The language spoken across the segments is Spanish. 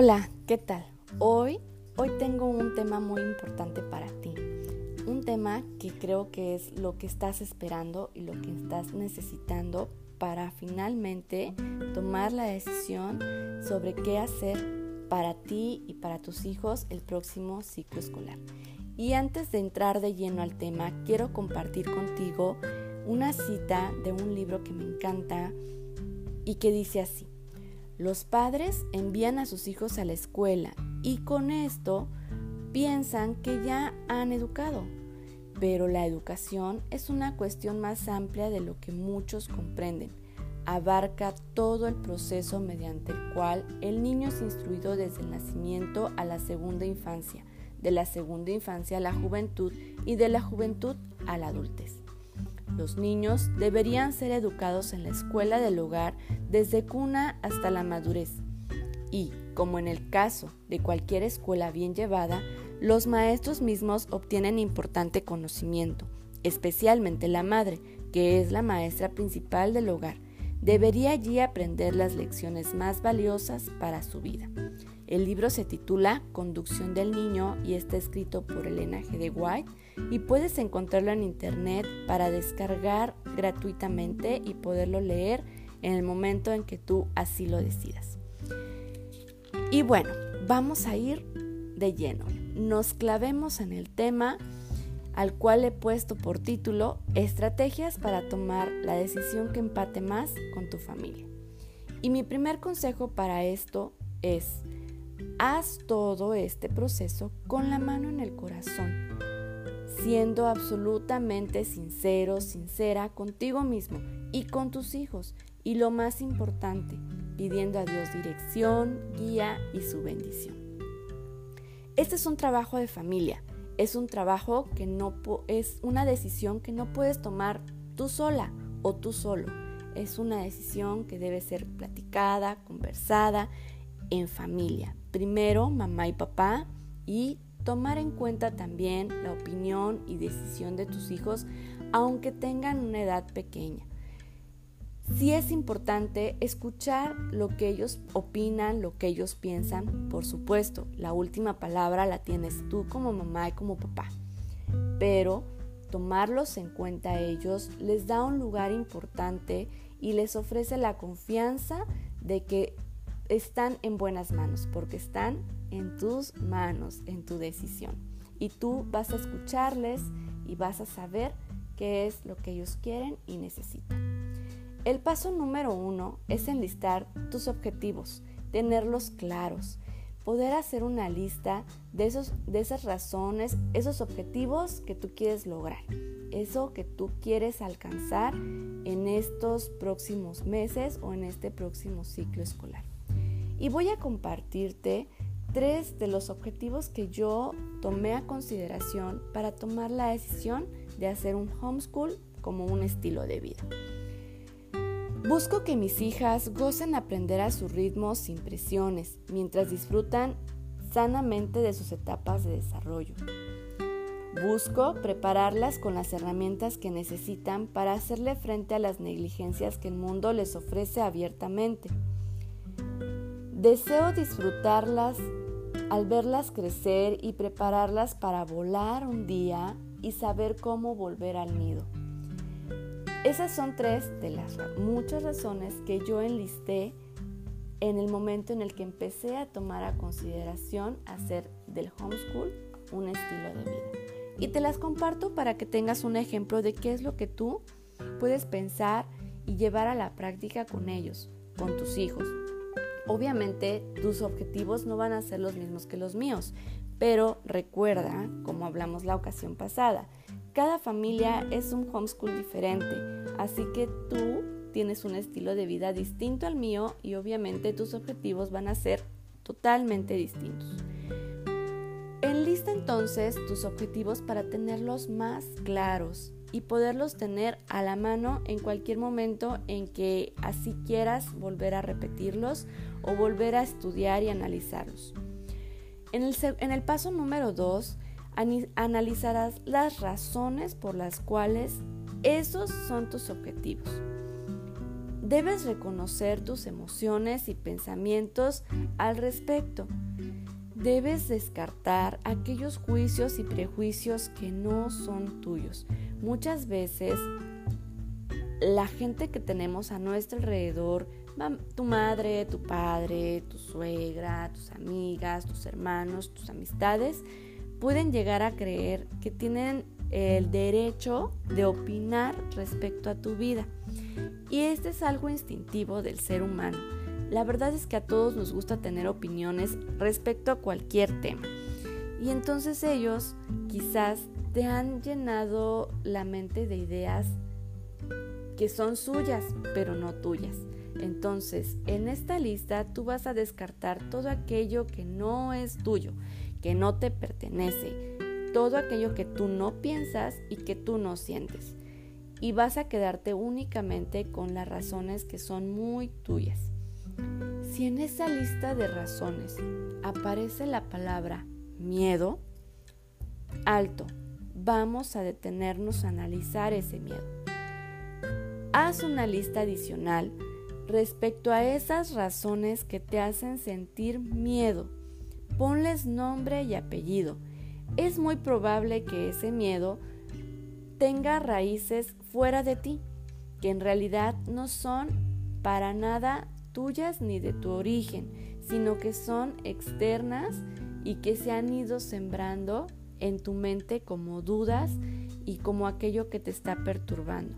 Hola, ¿qué tal? Hoy, hoy tengo un tema muy importante para ti. Un tema que creo que es lo que estás esperando y lo que estás necesitando para finalmente tomar la decisión sobre qué hacer para ti y para tus hijos el próximo ciclo escolar. Y antes de entrar de lleno al tema, quiero compartir contigo una cita de un libro que me encanta y que dice así. Los padres envían a sus hijos a la escuela y con esto piensan que ya han educado. Pero la educación es una cuestión más amplia de lo que muchos comprenden. Abarca todo el proceso mediante el cual el niño es instruido desde el nacimiento a la segunda infancia, de la segunda infancia a la juventud y de la juventud a la adultez. Los niños deberían ser educados en la escuela del hogar desde cuna hasta la madurez. Y, como en el caso de cualquier escuela bien llevada, los maestros mismos obtienen importante conocimiento, especialmente la madre, que es la maestra principal del hogar. Debería allí aprender las lecciones más valiosas para su vida. El libro se titula Conducción del Niño y está escrito por Elena G. de White y puedes encontrarlo en internet para descargar gratuitamente y poderlo leer en el momento en que tú así lo decidas. Y bueno, vamos a ir de lleno. Nos clavemos en el tema al cual he puesto por título Estrategias para tomar la decisión que empate más con tu familia. Y mi primer consejo para esto es Haz todo este proceso con la mano en el corazón, siendo absolutamente sincero, sincera contigo mismo y con tus hijos. Y lo más importante, pidiendo a Dios dirección, guía y su bendición. Este es un trabajo de familia, es un trabajo que no es una decisión que no puedes tomar tú sola o tú solo. Es una decisión que debe ser platicada, conversada en familia. Primero, mamá y papá y tomar en cuenta también la opinión y decisión de tus hijos, aunque tengan una edad pequeña. Sí es importante escuchar lo que ellos opinan, lo que ellos piensan. Por supuesto, la última palabra la tienes tú como mamá y como papá. Pero tomarlos en cuenta a ellos les da un lugar importante y les ofrece la confianza de que están en buenas manos, porque están en tus manos, en tu decisión. Y tú vas a escucharles y vas a saber qué es lo que ellos quieren y necesitan. El paso número uno es enlistar tus objetivos, tenerlos claros, poder hacer una lista de, esos, de esas razones, esos objetivos que tú quieres lograr, eso que tú quieres alcanzar en estos próximos meses o en este próximo ciclo escolar y voy a compartirte tres de los objetivos que yo tomé a consideración para tomar la decisión de hacer un homeschool como un estilo de vida. Busco que mis hijas gocen aprender a su ritmo sin presiones, mientras disfrutan sanamente de sus etapas de desarrollo. Busco prepararlas con las herramientas que necesitan para hacerle frente a las negligencias que el mundo les ofrece abiertamente Deseo disfrutarlas al verlas crecer y prepararlas para volar un día y saber cómo volver al nido. Esas son tres de las muchas razones que yo enlisté en el momento en el que empecé a tomar a consideración hacer del homeschool un estilo de vida. Y te las comparto para que tengas un ejemplo de qué es lo que tú puedes pensar y llevar a la práctica con ellos, con tus hijos. Obviamente tus objetivos no van a ser los mismos que los míos, pero recuerda, como hablamos la ocasión pasada, cada familia es un homeschool diferente, así que tú tienes un estilo de vida distinto al mío y obviamente tus objetivos van a ser totalmente distintos. Enlista entonces tus objetivos para tenerlos más claros y poderlos tener a la mano en cualquier momento en que así quieras volver a repetirlos o volver a estudiar y analizarlos. En el, paso número 2, analizarás las razones por las cuales esos son tus objetivos. Debes reconocer tus emociones y pensamientos al respecto. Debes descartar aquellos juicios y prejuicios que no son tuyos. Muchas veces la gente que tenemos a nuestro alrededor, tu madre, tu padre, tu suegra, tus amigas, tus hermanos, tus amistades, pueden llegar a creer que tienen el derecho de opinar respecto a tu vida. Y este es algo instintivo del ser humano. La verdad es que a todos nos gusta tener opiniones respecto a cualquier tema. Y entonces ellos quizás te han llenado la mente de ideas que son suyas, pero no tuyas. Entonces, en esta lista tú vas a descartar todo aquello que no es tuyo, que no te pertenece, todo aquello que tú no piensas y que tú no sientes. Y vas a quedarte únicamente con las razones que son muy tuyas. Si en esa lista de razones aparece la palabra miedo, alto, vamos a detenernos a analizar ese miedo. Haz una lista adicional respecto a esas razones que te hacen sentir miedo. Ponles nombre y apellido es muy probable que ese miedo tenga raíces fuera de ti, que en realidad no son para nada tuyas ni de tu origen, sino que son externas y que se han ido sembrando en tu mente como dudas y como aquello que te está perturbando.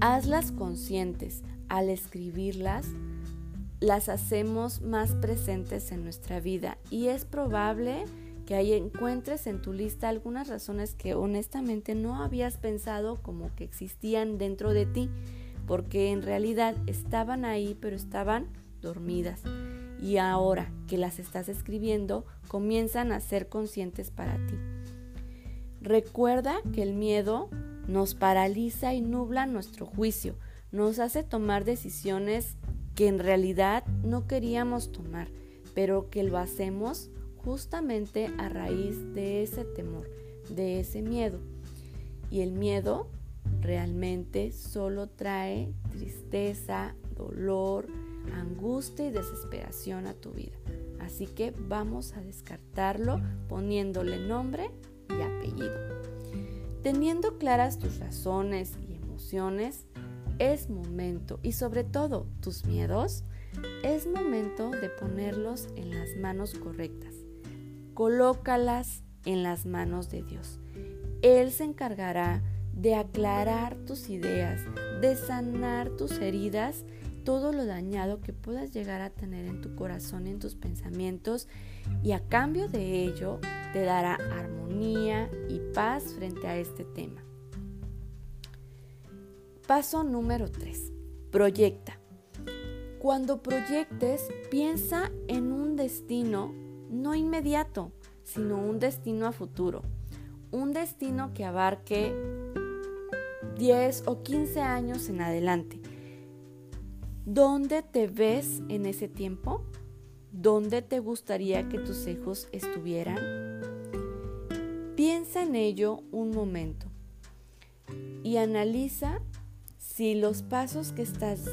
Hazlas conscientes. Al escribirlas, las hacemos más presentes en nuestra vida y es probable que ahí encuentres en tu lista algunas razones que honestamente no habías pensado como que existían dentro de ti, porque en realidad estaban ahí pero estaban dormidas. Y ahora que las estás escribiendo, comienzan a ser conscientes para ti. Recuerda que el miedo nos paraliza y nubla nuestro juicio, nos hace tomar decisiones que en realidad no queríamos tomar, pero que lo hacemos justamente a raíz de ese temor, de ese miedo. Y el miedo realmente solo trae tristeza, dolor, angustia y desesperación a tu vida. Así que vamos a descartarlo poniéndole nombre y apellido. Teniendo claras tus razones y emociones, es momento, y sobre todo tus miedos, es momento de ponerlos en las manos correctas colócalas en las manos de Dios. Él se encargará de aclarar tus ideas, de sanar tus heridas, todo lo dañado que puedas llegar a tener en tu corazón en tus pensamientos, y a cambio de ello te dará armonía y paz frente a este tema. Paso número 3. Proyecta. Cuando proyectes, piensa en un destino no inmediato, sino un destino a futuro. Un destino que abarque 10 o 15 años en adelante. ¿Dónde te ves en ese tiempo? ¿Dónde te gustaría que tus hijos estuvieran? Piensa en ello un momento y analiza si los pasos que estás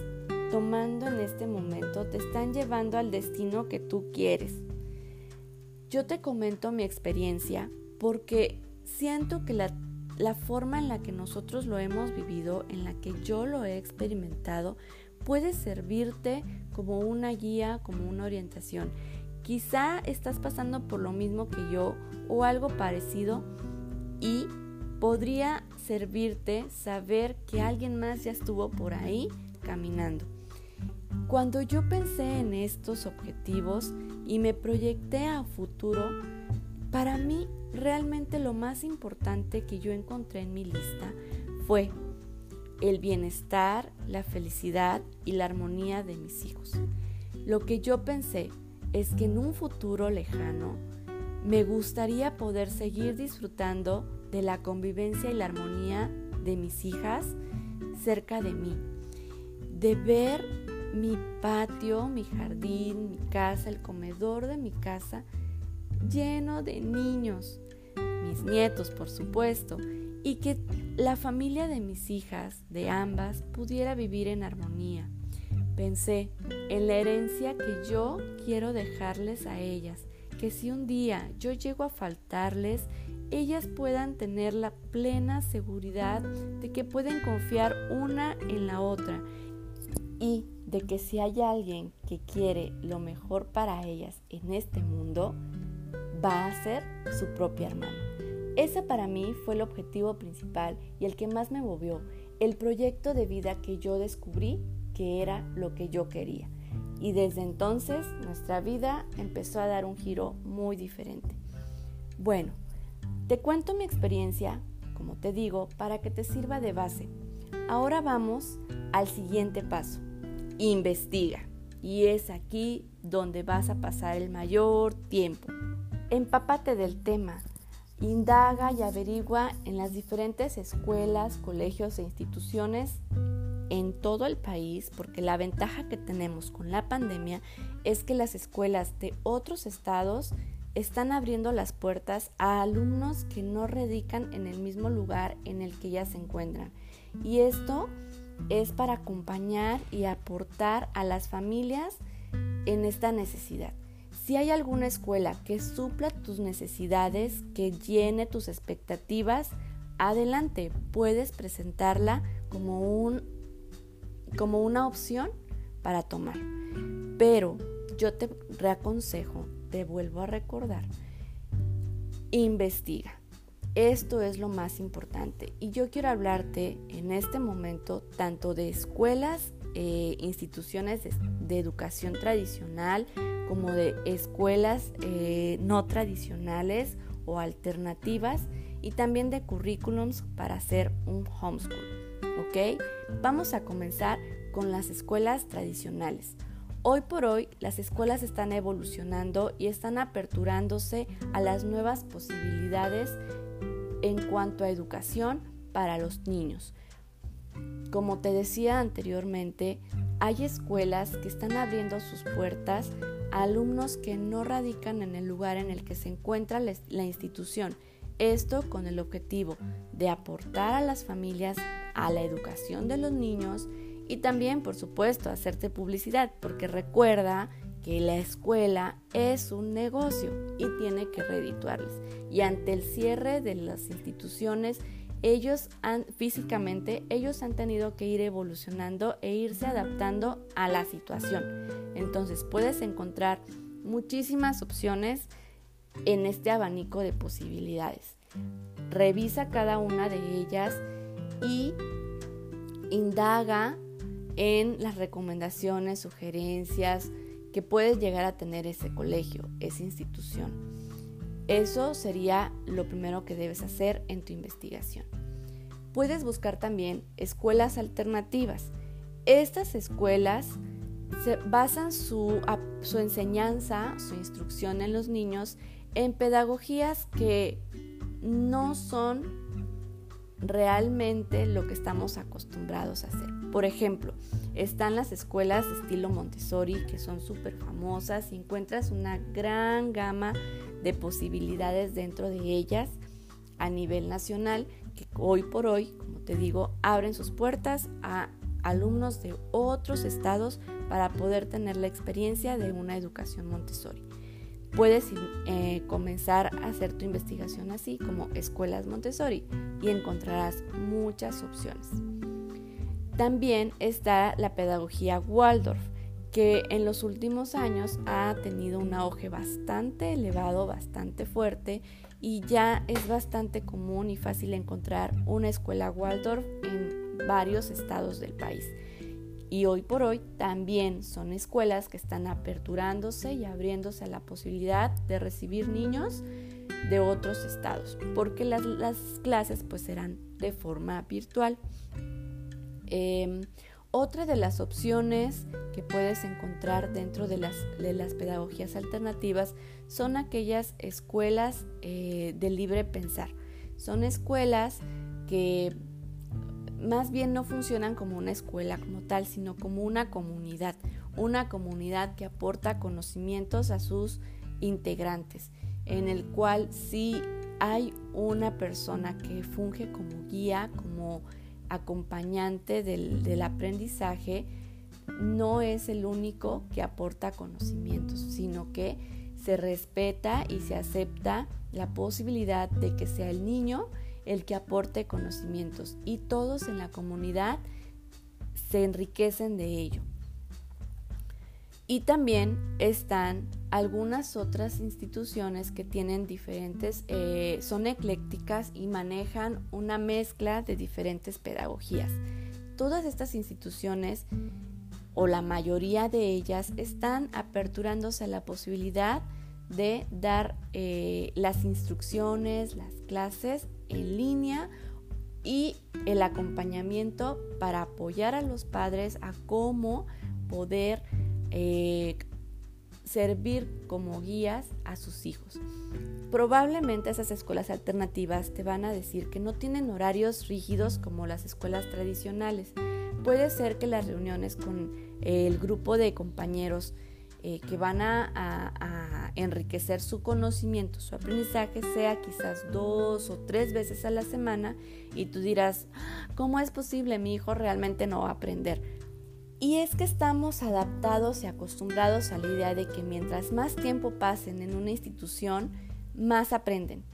tomando en este momento te están llevando al destino que tú quieres. Yo te comento mi experiencia porque siento que la, la, forma en la que nosotros lo hemos vivido, en la que yo lo he experimentado, puede servirte como una guía, como una orientación. Quizá estás pasando por lo mismo que yo o algo parecido y podría servirte saber que alguien más ya estuvo por ahí caminando. Cuando yo pensé en estos objetivos y me proyecté a futuro, para mí realmente lo más importante que yo encontré en mi lista fue el bienestar, la felicidad y la armonía de mis hijos. Lo que yo pensé es que en un futuro lejano me gustaría poder seguir disfrutando de la convivencia y la armonía de mis hijas cerca de mí, de ver mi patio, mi jardín, mi casa, el comedor de mi casa lleno de niños, mis nietos por supuesto, y que la familia de mis hijas, de ambas, pudiera vivir en armonía. Pensé en la herencia que yo quiero dejarles a ellas, que si un día yo llego a faltarles, ellas puedan tener la plena seguridad de que pueden confiar una en la otra y de que si hay alguien que quiere lo mejor para ellas en este mundo, va a ser su propia hermana. Ese para mí fue el objetivo principal y el que más me movió, el proyecto de vida que yo descubrí que era lo que yo quería. Y desde entonces nuestra vida empezó a dar un giro muy diferente. Bueno, te cuento mi experiencia, como te digo, para que te sirva de base. Ahora vamos al siguiente paso. Investiga. Y es aquí donde vas a pasar el mayor tiempo. Empápate del tema. Indaga y averigua en las diferentes escuelas, colegios e instituciones en todo el país, porque la ventaja que tenemos con la pandemia es que las escuelas de otros estados están abriendo las puertas a alumnos que no radican en el mismo lugar en el que ya se encuentran. Y esto es para acompañar y aportar a las familias en esta necesidad. Si hay alguna escuela que supla tus necesidades, que llene tus expectativas, adelante, puedes presentarla como, un, como una opción para tomar. Pero yo te reaconsejo te vuelvo a recordar, investiga. Esto es lo más importante y yo quiero hablarte en este momento tanto de escuelas, eh, instituciones de, educación tradicional como de escuelas eh, no tradicionales o alternativas y también de currículums para hacer un homeschool. ¿Ok? Vamos a comenzar con las escuelas tradicionales. Hoy por hoy las escuelas están evolucionando y están aperturándose a las nuevas posibilidades en cuanto a educación para los niños. Como te decía anteriormente, hay escuelas que están abriendo sus puertas a alumnos que no radican en el lugar en el que se encuentra la institución. Esto con el objetivo de aportar a las familias a la educación de los niños y también, por supuesto, hacerte publicidad, porque recuerda que la escuela es un negocio y tiene que redituarles. Y ante el cierre de las instituciones, ellos han físicamente, ellos han tenido que ir evolucionando e irse adaptando a la situación. Entonces puedes encontrar muchísimas opciones en este abanico de posibilidades. Revisa cada una de ellas y indaga en las recomendaciones, sugerencias que puedes llegar a tener ese colegio, esa institución. Eso sería lo primero que debes hacer en tu investigación. Puedes buscar también escuelas alternativas. Estas escuelas basan su, su enseñanza, su instrucción en los niños en pedagogías que no son realmente lo que estamos acostumbrados a hacer. Por ejemplo, están las escuelas estilo Montessori que son súper famosas y encuentras una gran gama de posibilidades dentro de ellas a nivel nacional que hoy por hoy, como te digo, abren sus puertas a alumnos de otros estados para poder tener la experiencia de una educación Montessori. Puedes eh, comenzar a hacer tu investigación así como escuelas Montessori y encontrarás muchas opciones. También está la pedagogía Waldorf, que en los últimos años ha tenido un auge bastante elevado, bastante fuerte y ya es bastante común y fácil encontrar una escuela Waldorf en varios estados del país y hoy por hoy también son escuelas que están aperturándose y abriéndose a la posibilidad de recibir niños de otros estados, porque las, clases pues serán de forma virtual. Em, otra de las opciones que puedes encontrar dentro de las, de las pedagogías alternativas son aquellas escuelas eh, de libre pensar. Son escuelas que más bien no funcionan como una escuela como tal, sino como una comunidad, una comunidad que aporta conocimientos a sus integrantes, en el cual sí hay una persona que funge como guía, como acompañante del, del aprendizaje, no es el único que aporta conocimientos, sino que se respeta y se acepta la posibilidad de que sea el niño el que aporte conocimientos y todos en la comunidad se enriquecen de ello. Y también están algunas otras instituciones que tienen diferentes, eh, son eclécticas y manejan una mezcla de diferentes pedagogías. Todas estas instituciones o la mayoría de ellas están aperturándose a la posibilidad de dar eh, las instrucciones, las clases en línea y el acompañamiento para apoyar a los padres a cómo poder eh, servir como guías a sus hijos. Probablemente esas escuelas alternativas te van a decir que no tienen horarios rígidos como las escuelas tradicionales. Puede ser que las reuniones con el grupo de compañeros eh, que van a, enriquecer su conocimiento, su aprendizaje, sea quizás dos o tres veces a la semana y tú dirás, ¿cómo es posible? Mi hijo realmente no va a aprender. Y es que estamos adaptados y acostumbrados a la idea de que mientras más tiempo pasen en una institución, más aprenden.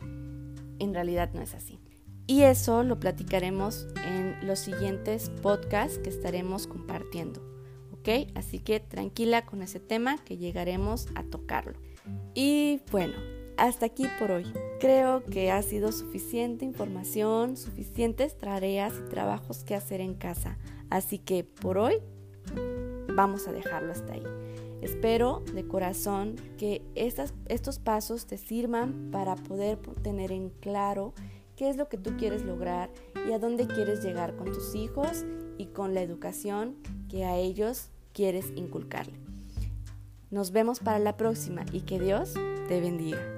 En realidad no es así. Y eso lo platicaremos en los siguientes podcasts que estaremos compartiendo. Así que tranquila con ese tema que llegaremos a tocarlo. Y bueno, hasta aquí por hoy. Creo que ha sido suficiente información, suficientes tareas y trabajos que hacer en casa. Así que por hoy vamos a dejarlo hasta ahí. Espero de corazón que estos pasos te sirvan para poder tener en claro qué es lo que tú quieres lograr y a dónde quieres llegar con tus hijos y con la educación que a ellos quieres inculcarle. Nos vemos para la próxima y que Dios te bendiga.